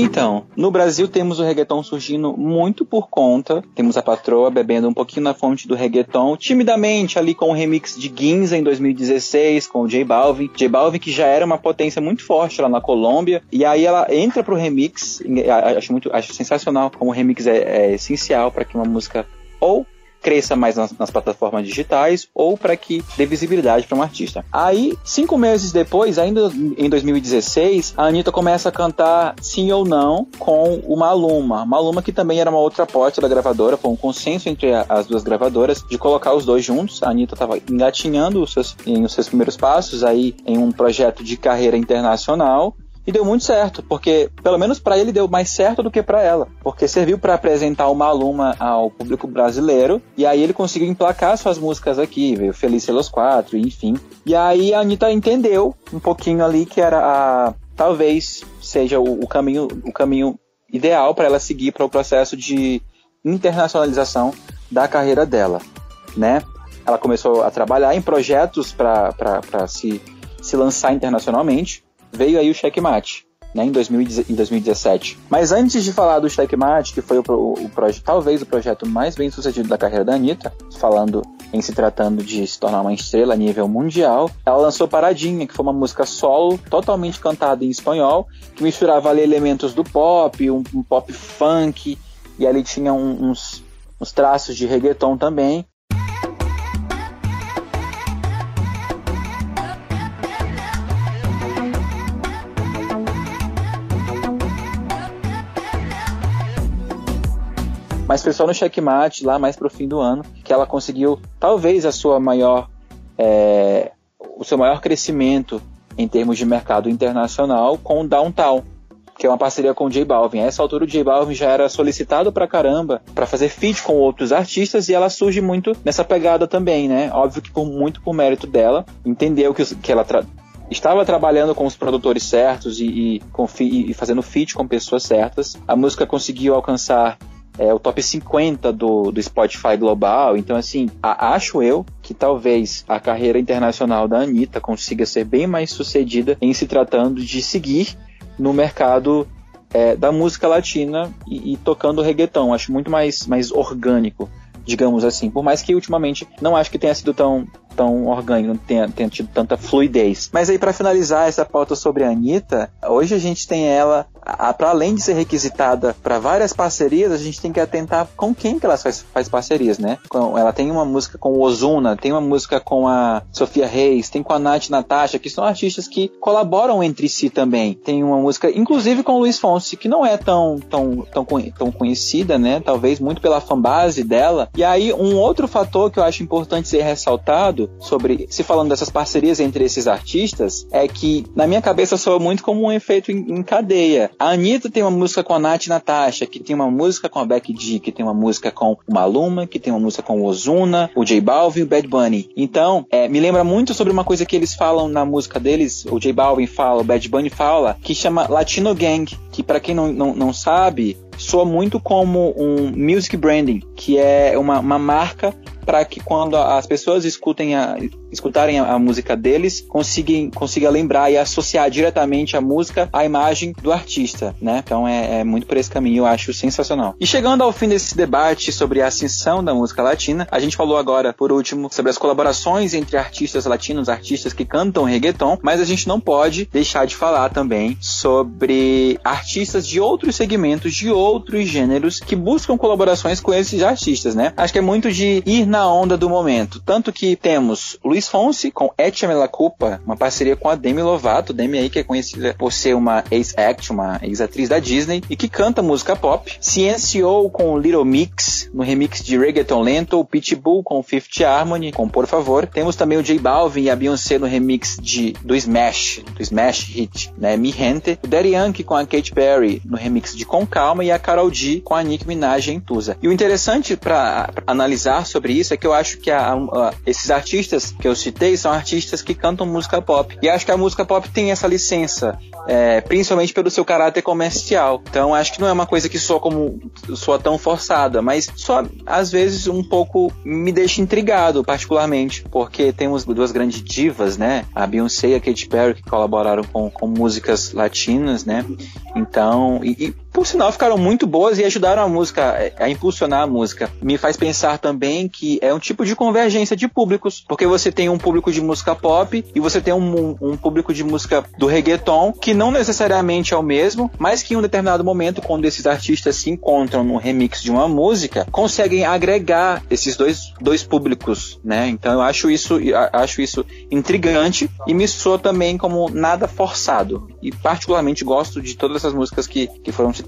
Então, no Brasil temos o reggaeton surgindo muito por conta. Temos a patroa bebendo um pouquinho na fonte do reggaeton, timidamente ali com o remix de Ginza em 2016, com o J Balvin. J Balvin que já era uma potência muito forte lá na Colômbia. E aí ela entra pro remix. Acho, muito, acho sensacional como o remix é, é essencial para que uma música ou cresça mais nas, nas plataformas digitais ou para que dê visibilidade para um artista. Aí, cinco meses depois, ainda em 2016, a Anitta começa a cantar Sim ou Não com o Maluma. Maluma que também era uma outra porta da gravadora, foi um consenso entre a- as duas gravadoras de colocar os dois juntos. A Anitta estava engatinhando os seus, os seus primeiros passos aí em um projeto de carreira internacional e deu muito certo, porque pelo menos pra ele deu mais certo do que pra ela, porque serviu pra apresentar o Maluma ao público brasileiro e aí ele conseguiu emplacar suas músicas aqui, veio Felícia Los Quatro, enfim. E aí a Anitta entendeu um pouquinho ali que era a talvez seja o, o caminho o caminho ideal para ela seguir para o processo de internacionalização da carreira dela, né? Ela começou a trabalhar em projetos para se, se lançar internacionalmente veio aí o Checkmate, né, em, 2010 em 2017. Mas antes de falar do Checkmate, que foi o, o proje- talvez o projeto mais bem sucedido da carreira da Anitta, falando em se tratando de se tornar uma estrela a nível mundial, ela lançou Paradinha, que foi uma música solo, totalmente cantada em espanhol, que misturava ali elementos do pop, um, um pop funk, e ali tinha um- uns, uns traços de reggaeton também. Mas foi só no checkmate, lá mais pro fim do ano, que ela conseguiu talvez a sua maior, é, o seu maior crescimento em termos de mercado internacional com o Downtown, que é uma parceria com o J Balvin. A essa altura o J Balvin já era solicitado pra caramba para fazer feat com outros artistas e ela surge muito nessa pegada também, né? Óbvio que por muito por mérito dela, entendeu que, que ela tra- estava trabalhando com os produtores certos e, e, e fazendo feat com pessoas certas. A música conseguiu alcançar é, o top 50 do, do Spotify global. Então, assim, a- acho eu que talvez a carreira internacional da Anitta consiga ser bem mais sucedida em se tratando de seguir no mercado é, da música latina e, e tocando reggaeton. Acho muito mais, mais orgânico, digamos assim. Por mais que ultimamente não acho que tenha sido tão tão orgânico, não tenha, tenha tido tanta fluidez. Mas aí, pra finalizar essa pauta sobre a Anitta, hoje a gente tem ela, para além de ser requisitada para várias parcerias, a gente tem que atentar com quem que ela faz, faz parcerias, né? Com- ela tem uma música com o Ozuna, tem uma música com a Sofia Reis, tem com a Nath Natasha, que são artistas que colaboram entre si também. Tem uma música, inclusive com o Luiz Fonsi, que não é tão, tão, tão, tão conhecida, né? Talvez muito pela fanbase dela. E aí, um outro fator que eu acho importante ser ressaltado sobre, se falando dessas parcerias entre esses artistas, é que na minha cabeça soa muito como um efeito em, em cadeia. A Anitta tem uma música com a Nath Natasha, que tem uma música com a Becky G, que tem uma música com o Maluma, que tem uma música com o Ozuna, o J Balvin e o Bad Bunny. Então, é, me lembra muito sobre uma coisa que eles falam na música deles, o J Balvin fala, o Bad Bunny fala, que chama Latino Gang, que para quem não, não, não sabe, soa muito como um music branding, que é uma, uma marca para que quando as pessoas escutem a, escutarem a, a música deles, consigam, consiga lembrar e associar diretamente a música à imagem do artista, né? Então é, é muito por esse caminho, eu acho sensacional. E chegando ao fim desse debate sobre a ascensão da música latina, a gente falou agora, por último, sobre as colaborações entre artistas latinos, artistas que cantam reggaeton, mas a gente não pode deixar de falar também sobre artistas de outros segmentos, de outros gêneros, que buscam colaborações com esses artistas, né? Acho que é muito de ir na onda do momento. Tanto que temos Luiz Fonsi com Échame la Culpa, uma parceria com a Demi Lovato, Demi aí que é conhecida por ser uma ex-act, uma ex-atriz da Disney, e que canta música pop. Ciencio com Little Mix, no remix de Reggaeton Lento, Pitbull com Fifth Harmony, com Por Favor. Temos também o J Balvin e a Beyoncé no remix de, do Smash, do Smash Hit, né, Mi Gente. O Daddy Yankee com a Katy Perry no remix de Com Calma e a Karol G com a Nicki Minaj em Tusa. E o interessante para analisar sobre isso é que eu acho que a- a- esses artistas que eu citei são artistas que cantam música pop. E acho que a música pop tem essa licença, é, principalmente pelo seu caráter comercial. Então acho que não é uma coisa que soa como soa tão forçada, mas só às vezes um pouco me deixa intrigado, particularmente, porque temos duas grandes divas, né? A Beyoncé e a Katy Perry que colaboraram com, com músicas latinas, né? Então, e, e, por sinal ficaram muito boas e ajudaram a música a, a impulsionar a música. Me faz pensar também que é um tipo de convergência de públicos, porque você tem um público de música pop e você tem um, um público de música do reggaeton que não necessariamente é o mesmo, mas que em um determinado momento, quando esses artistas se encontram no remix de uma música, conseguem agregar esses dois, dois públicos, né? Então eu acho isso, acho isso intrigante e me soa também como nada forçado. E particularmente gosto de todas essas músicas que, que foram citadas.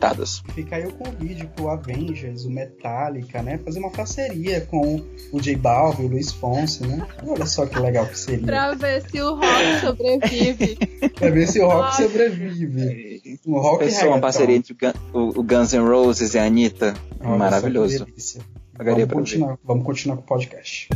Fica aí o convite pro Avengers, o Metallica, né? Fazer uma parceria com o J Balvin, o Luiz Fonsi, né? Olha só que legal que seria. Pra ver se o rock sobrevive. Pra ver se o rock sobrevive. Um rock Pensou uma parceria entre o Gun- o, o Guns N' Roses e a Anitta? Olha Maravilhoso. Vamos continuar, vamos continuar com o podcast.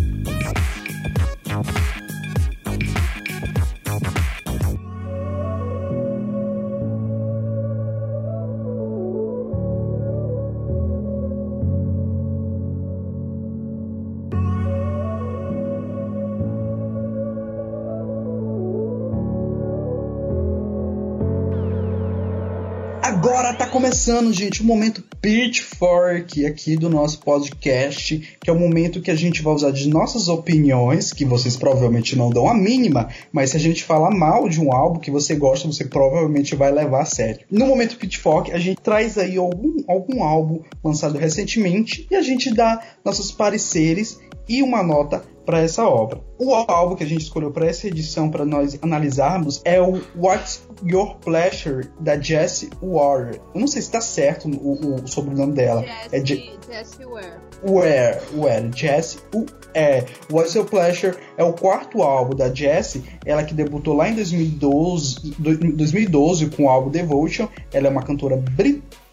Gente, o momento Pitchfork aqui do nosso podcast, que é o momento que a gente vai usar de nossas opiniões, que vocês provavelmente não dão a mínima, mas se a gente falar mal de um álbum que você gosta, você provavelmente vai levar a sério. No momento Pitchfork, a gente traz aí algum, algum álbum lançado recentemente e a gente dá nossos pareceres e uma nota para essa obra. O álbum que a gente escolheu para essa edição para nós analisarmos é o What's Your Pleasure da Jessie Ware. Eu não sei se está certo o, o sobrenome dela. É Je- Jessie, Jessie Ware. Ware, Ware, Jessie é What's Your Pleasure é o quarto álbum da Jessie, ela que debutou lá em 2012, do- 2012 com o álbum Devotion. Ela é uma cantora britânica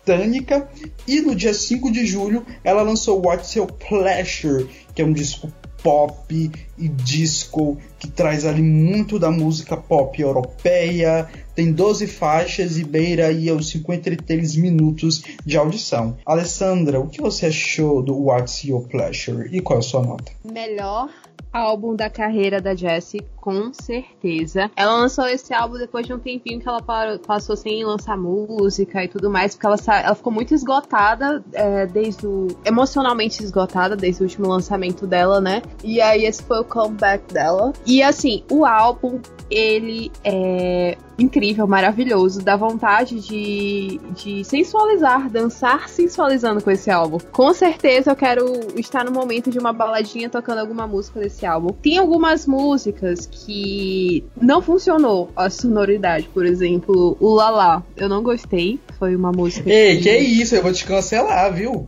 e no dia 5 de julho ela lançou What's Your Pleasure, que é um disco pop e disco que traz ali muito da música pop europeia. Tem 12 faixas e beira aí aos 53 minutos de audição. Alessandra, o que você achou do What's Your Pleasure e qual é a sua nota? Melhor álbum da carreira da Jessie, com certeza. Ela lançou esse álbum depois de um tempinho que ela parou- passou sem lançar música e tudo mais, porque ela, ela ficou muito esgotada é, desde o. emocionalmente esgotada desde o último lançamento dela, né? E aí esse foi o comeback dela. E assim, o álbum, ele é incrível, maravilhoso, dá vontade de, de sensualizar, dançar sensualizando com esse álbum. Com certeza eu quero estar no momento de uma baladinha tocando alguma música desse álbum. Tem algumas músicas que não funcionou a sonoridade, por exemplo, o Lala. Eu não gostei, foi uma música Ei, que isso? Eu vou te cancelar, viu?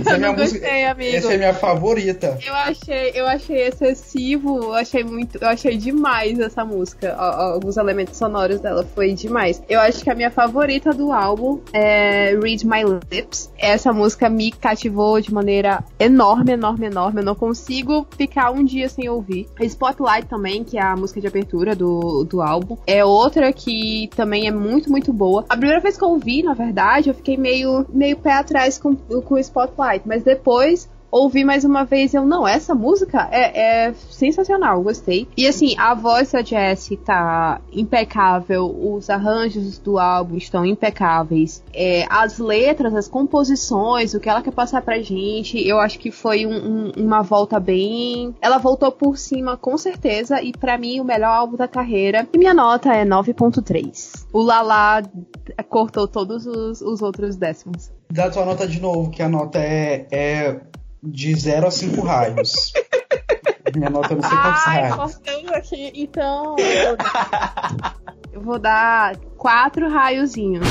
Essa é minha não música. gostei, amigo. Essa é minha favorita. Eu achei, eu achei excessivo, eu achei muito, eu achei demais essa música, alguns elementos sonoros dela foi demais. Eu acho que a minha favorita do álbum é Read My Lips. Essa música me cativou de maneira enorme, enorme, enorme. Eu não consigo ficar um dia sem ouvir. Spotlight também, que é a música de abertura do, do álbum, é outra que também é muito, muito boa. A primeira vez que eu ouvi, na verdade, eu fiquei meio, meio pé atrás com, com o Spotlight, mas depois ouvi mais uma vez eu, não, essa música é, é sensacional, gostei. E assim, a voz da Jessie tá impecável, os arranjos do álbum estão impecáveis, é, as letras, as composições, o que ela quer passar pra gente, eu acho que foi um- um- uma volta bem. Ela voltou por cima com certeza, e pra mim o melhor álbum da carreira. E minha nota é 9.3. O Lala cortou todos os, os outros décimos. Dá tua nota de novo, que a nota é, é de 0 a 5 raios. Minha nota não sei quantos Ai, raios. cortando aqui. Então, eu vou dar, eu vou dar quatro raiozinhos.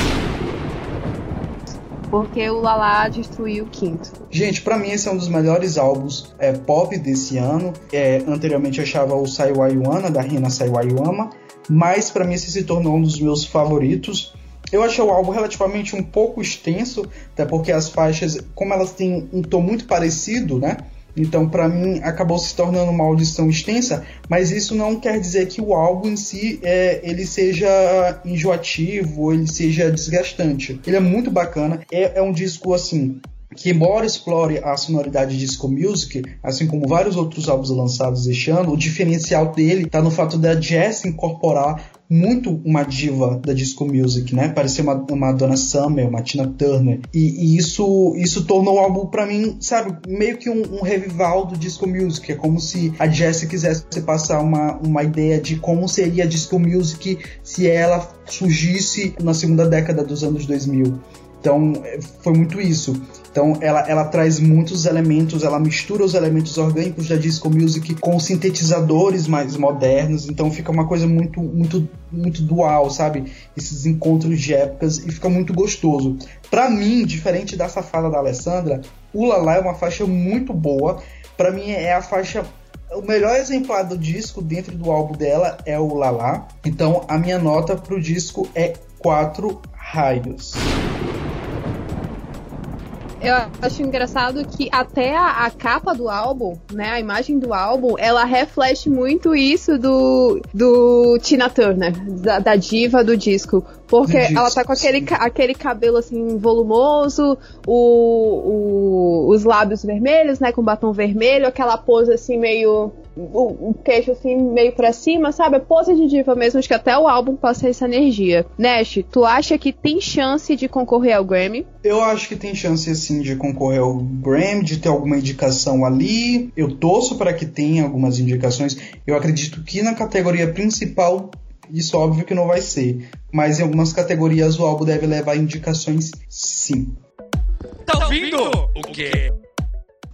Porque o Lala destruiu o quinto. Gente, pra mim esse é um dos melhores álbuns é, pop desse ano. É, anteriormente eu achava o Saiwayuana, da Rina Saiwayuama, mas pra mim esse se tornou um dos meus favoritos. Eu achei o álbum relativamente um pouco extenso, até porque as faixas, como elas têm um tom muito parecido, né? Então, pra mim, acabou se tornando uma audição extensa, mas isso não quer dizer que o álbum em si é, ele seja enjoativo, ele seja desgastante. Ele é muito bacana, é, é um disco assim que embora explore a sonoridade disco music, assim como vários outros álbuns lançados este ano, o diferencial dele está no fato da Jess incorporar muito uma diva da disco music, né? Parecer uma, uma Donna Summer, uma Tina Turner. E, e isso, isso tornou o álbum pra mim, sabe, meio que um, um revival do disco music. É como se a Jess quisesse passar uma, uma ideia de como seria a disco music se ela surgisse na segunda década dos anos 2000. Então, é, foi muito isso. Então, ela, ela traz muitos elementos, ela mistura os elementos orgânicos da disco music com sintetizadores mais modernos. Então, fica uma coisa muito, muito, muito dual, sabe? Esses encontros de épocas e fica muito gostoso. Pra mim, diferente da Safada da Alessandra, o Lala é uma faixa muito boa. Pra mim, é a faixa o melhor exemplar do disco dentro do álbum dela é o Lala. Então a minha nota pro disco é 4 raios. Eu acho engraçado que até a, a capa do álbum, né, a imagem do álbum, ela reflete muito isso do, do Tina Turner, da, da diva do disco. Porque Do disco, ela tá com aquele, aquele cabelo assim volumoso, o, o- os lábios vermelhos, né, com batom vermelho, aquela pose assim meio o, o queixo assim meio pra cima, sabe? A pose de diva mesmo, acho que até o álbum passa essa energia. Nash, tu acha que tem chance de concorrer ao Grammy? Eu acho que tem chance assim de concorrer ao Grammy, de ter alguma indicação ali. Eu torço para que tenha algumas indicações. Eu acredito que na categoria principal isso óbvio que não vai ser, mas em algumas categorias o álbum deve levar indicações sim. Tá ouvindo? O quê?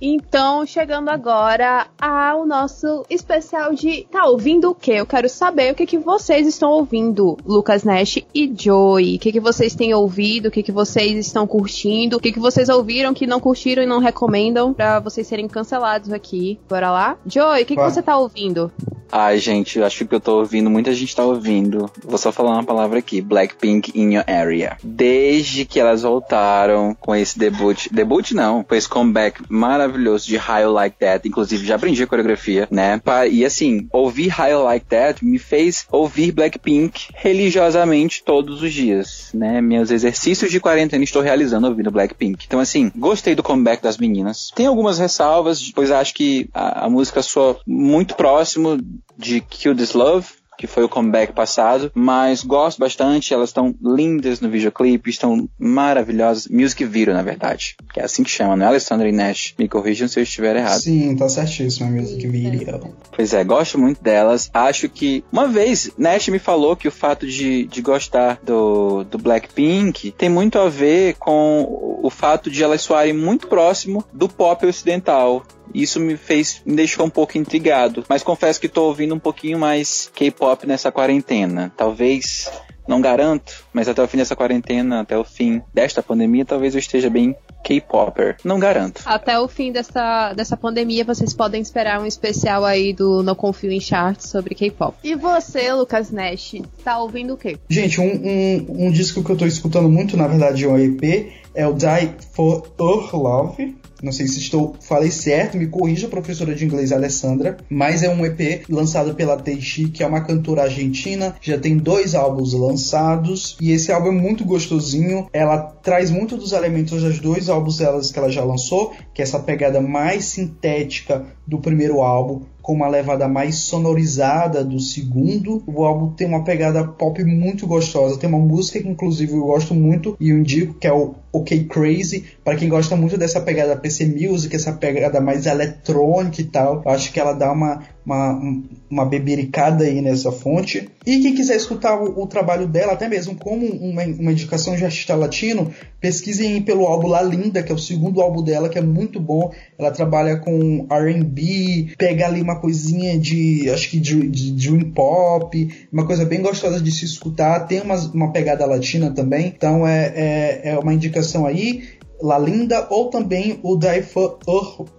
Então, chegando agora ao nosso especial de tá ouvindo o quê? Eu quero saber o que, que vocês estão ouvindo, Lucas Nash e Joey. O que, que vocês têm ouvido, o que, que vocês estão curtindo, o que, que vocês ouviram que não curtiram e não recomendam pra vocês serem cancelados aqui. Bora lá? Joey, o que, que você tá ouvindo? Ai, gente, eu acho que eu tô ouvindo, muita gente tá ouvindo. Vou só falar uma palavra aqui: Blackpink in your area. Desde que elas voltaram com esse debut, debut não, com esse comeback maravilhoso de High Like That, inclusive já aprendi a coreografia, né? E assim, ouvir High Like That me fez ouvir Blackpink religiosamente todos os dias, né? Meus exercícios de quarentena estou realizando ouvindo Blackpink. Então, assim, gostei do comeback das meninas. Tem algumas ressalvas, pois acho que a, a música soa muito próximo de Kill This Love, que foi o comeback passado, mas gosto bastante, elas estão lindas no videoclipe, estão maravilhosas, music video, na verdade, que é assim que chama, não é Alessandra e Nash, me corrijam se eu estiver errado. Sim, tá certíssimo, a music video. Pois é, gosto muito delas. Acho que, uma vez, Nash me falou que o fato de, de gostar do, do Blackpink tem muito a ver com o- o fato de elas soarem muito próximo do pop ocidental. Isso me fez, me deixou um pouco intrigado. Mas confesso que tô ouvindo um pouquinho mais K-pop nessa quarentena. Talvez, não garanto, mas até o fim dessa quarentena, até o fim desta pandemia, talvez eu esteja bem K-popper. Não garanto. Até o fim dessa, dessa pandemia, vocês podem esperar um especial aí do Não Confio em Charts sobre K-pop. E você, Lucas Nash, tá ouvindo o quê? Gente, um, um, um disco que eu tô escutando muito, na verdade, é um EP, é o Die for Our Love. Não sei se estou falei certo, me corrija, professora de inglês Alessandra. Mas é um EP lançado pela Teishi, que é uma cantora argentina. Já tem dois álbuns lançados e esse álbum é muito gostosinho. Ela traz muito dos elementos dos dois álbuns delas que ela já lançou, que é essa pegada mais sintética do primeiro álbum, com uma levada mais sonorizada do segundo. O álbum tem uma pegada pop muito gostosa. Tem uma música que inclusive eu gosto muito e eu indico que é o OK Crazy, para quem gosta muito dessa pegada PC Music, essa pegada mais eletrônica e tal. Acho que ela dá uma uma, uma bebericada aí nessa fonte. E quem quiser escutar o, o trabalho dela, até mesmo como uma, uma indicação de artista latino, pesquisem pelo álbum La Linda, que é o segundo álbum dela, que é muito bom. Ela trabalha com R&B, pega ali uma coisinha de, acho que de, de dream pop, uma coisa bem gostosa de se escutar. Tem uma, uma pegada latina também, então é, é, é uma indicação aí. La Linda ou também o Die for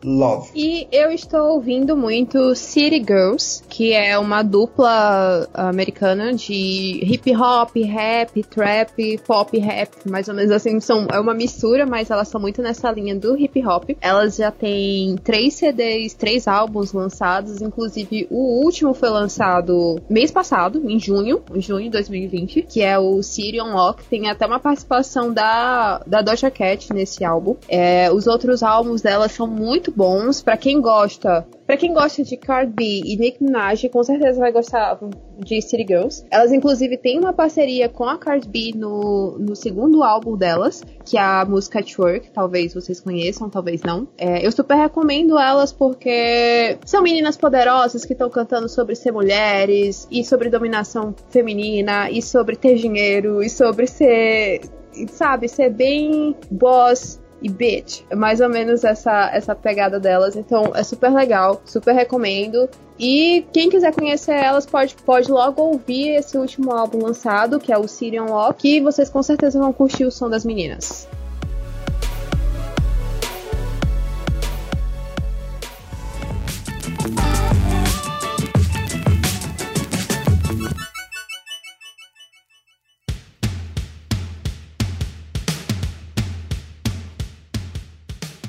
Love. E eu estou ouvindo muito City Girls, que é uma dupla americana de hip hop, rap, trap, pop rap, mais ou menos assim, são, é uma mistura, mas elas são muito nessa linha do hip hop. Elas já têm três CDs, três álbuns lançados, inclusive o último foi lançado mês passado, em junho, junho de 2020, que é o City Unlock. Tem até uma participação da, da Doja Cat nesse álbum. É, os outros álbuns dela são muito bons. Pra quem gosta, para quem gosta de Cardi B e Nicki Minaj, com certeza vai gostar de City Girls. Elas inclusive têm uma parceria com a Cardi B no, no segundo álbum delas, que é a música Twerk. Talvez vocês conheçam, talvez não. É, eu super recomendo elas porque são meninas poderosas que estão cantando sobre ser mulheres e sobre dominação feminina e sobre ter dinheiro e sobre ser sabe, ser bem boss e bitch. É mais ou menos essa, essa pegada delas. Então é super legal, super recomendo. E quem quiser conhecer elas pode, pode logo ouvir esse último álbum lançado, que é o City Unlock, e vocês com certeza vão curtir o som das meninas.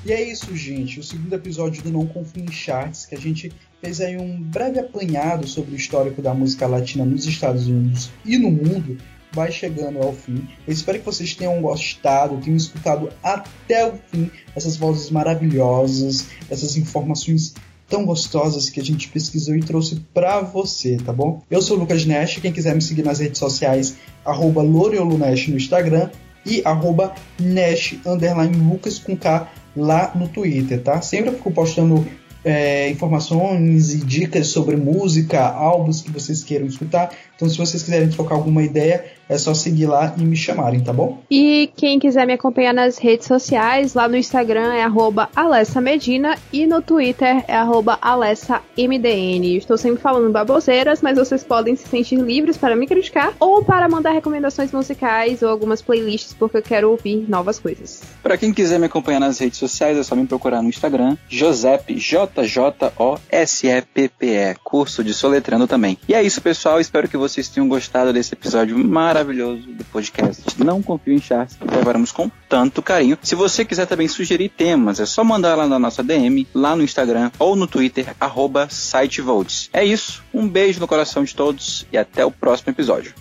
E é isso, gente. O segundo episódio do Não Confio em Charts, que a gente fez aí um breve apanhado sobre o histórico da música latina nos Estados Unidos e no mundo, vai chegando ao fim. Eu espero que vocês tenham gostado, tenham escutado até o fim essas vozes maravilhosas, essas informações tão gostosas que a gente pesquisou e trouxe pra você, tá bom? Eu sou o Lucas Nash, quem quiser me seguir nas redes sociais, arroba no Instagram e arroba Nash, Lucas com K lá no Twitter, tá? Sempre eu fico postando é, informações e dicas sobre música, álbuns que vocês queiram escutar. Então, se vocês quiserem trocar alguma ideia, é só seguir lá e me chamarem, tá bom? E quem quiser me acompanhar nas redes sociais, lá no Instagram é arroba Alessa Medina e no Twitter é arroba AlessaMDN. Estou sempre falando baboseiras, mas vocês podem se sentir livres para me criticar ou para mandar recomendações musicais ou algumas playlists, porque eu quero ouvir novas coisas. Para quem quiser me acompanhar nas redes sociais, é só me procurar no Instagram, Josep, J J-J-O-S-E-P-P-E, curso de soletrando também. E é isso, pessoal. Espero que vocês tenham gostado desse episódio maravilhoso do podcast. Não confio em charts, que preparamos com tanto carinho. Se você quiser também sugerir temas, é só mandar lá na nossa DM, lá no Instagram ou no Twitter, arroba sitevolts. É isso. Um beijo no coração de todos e até o próximo episódio.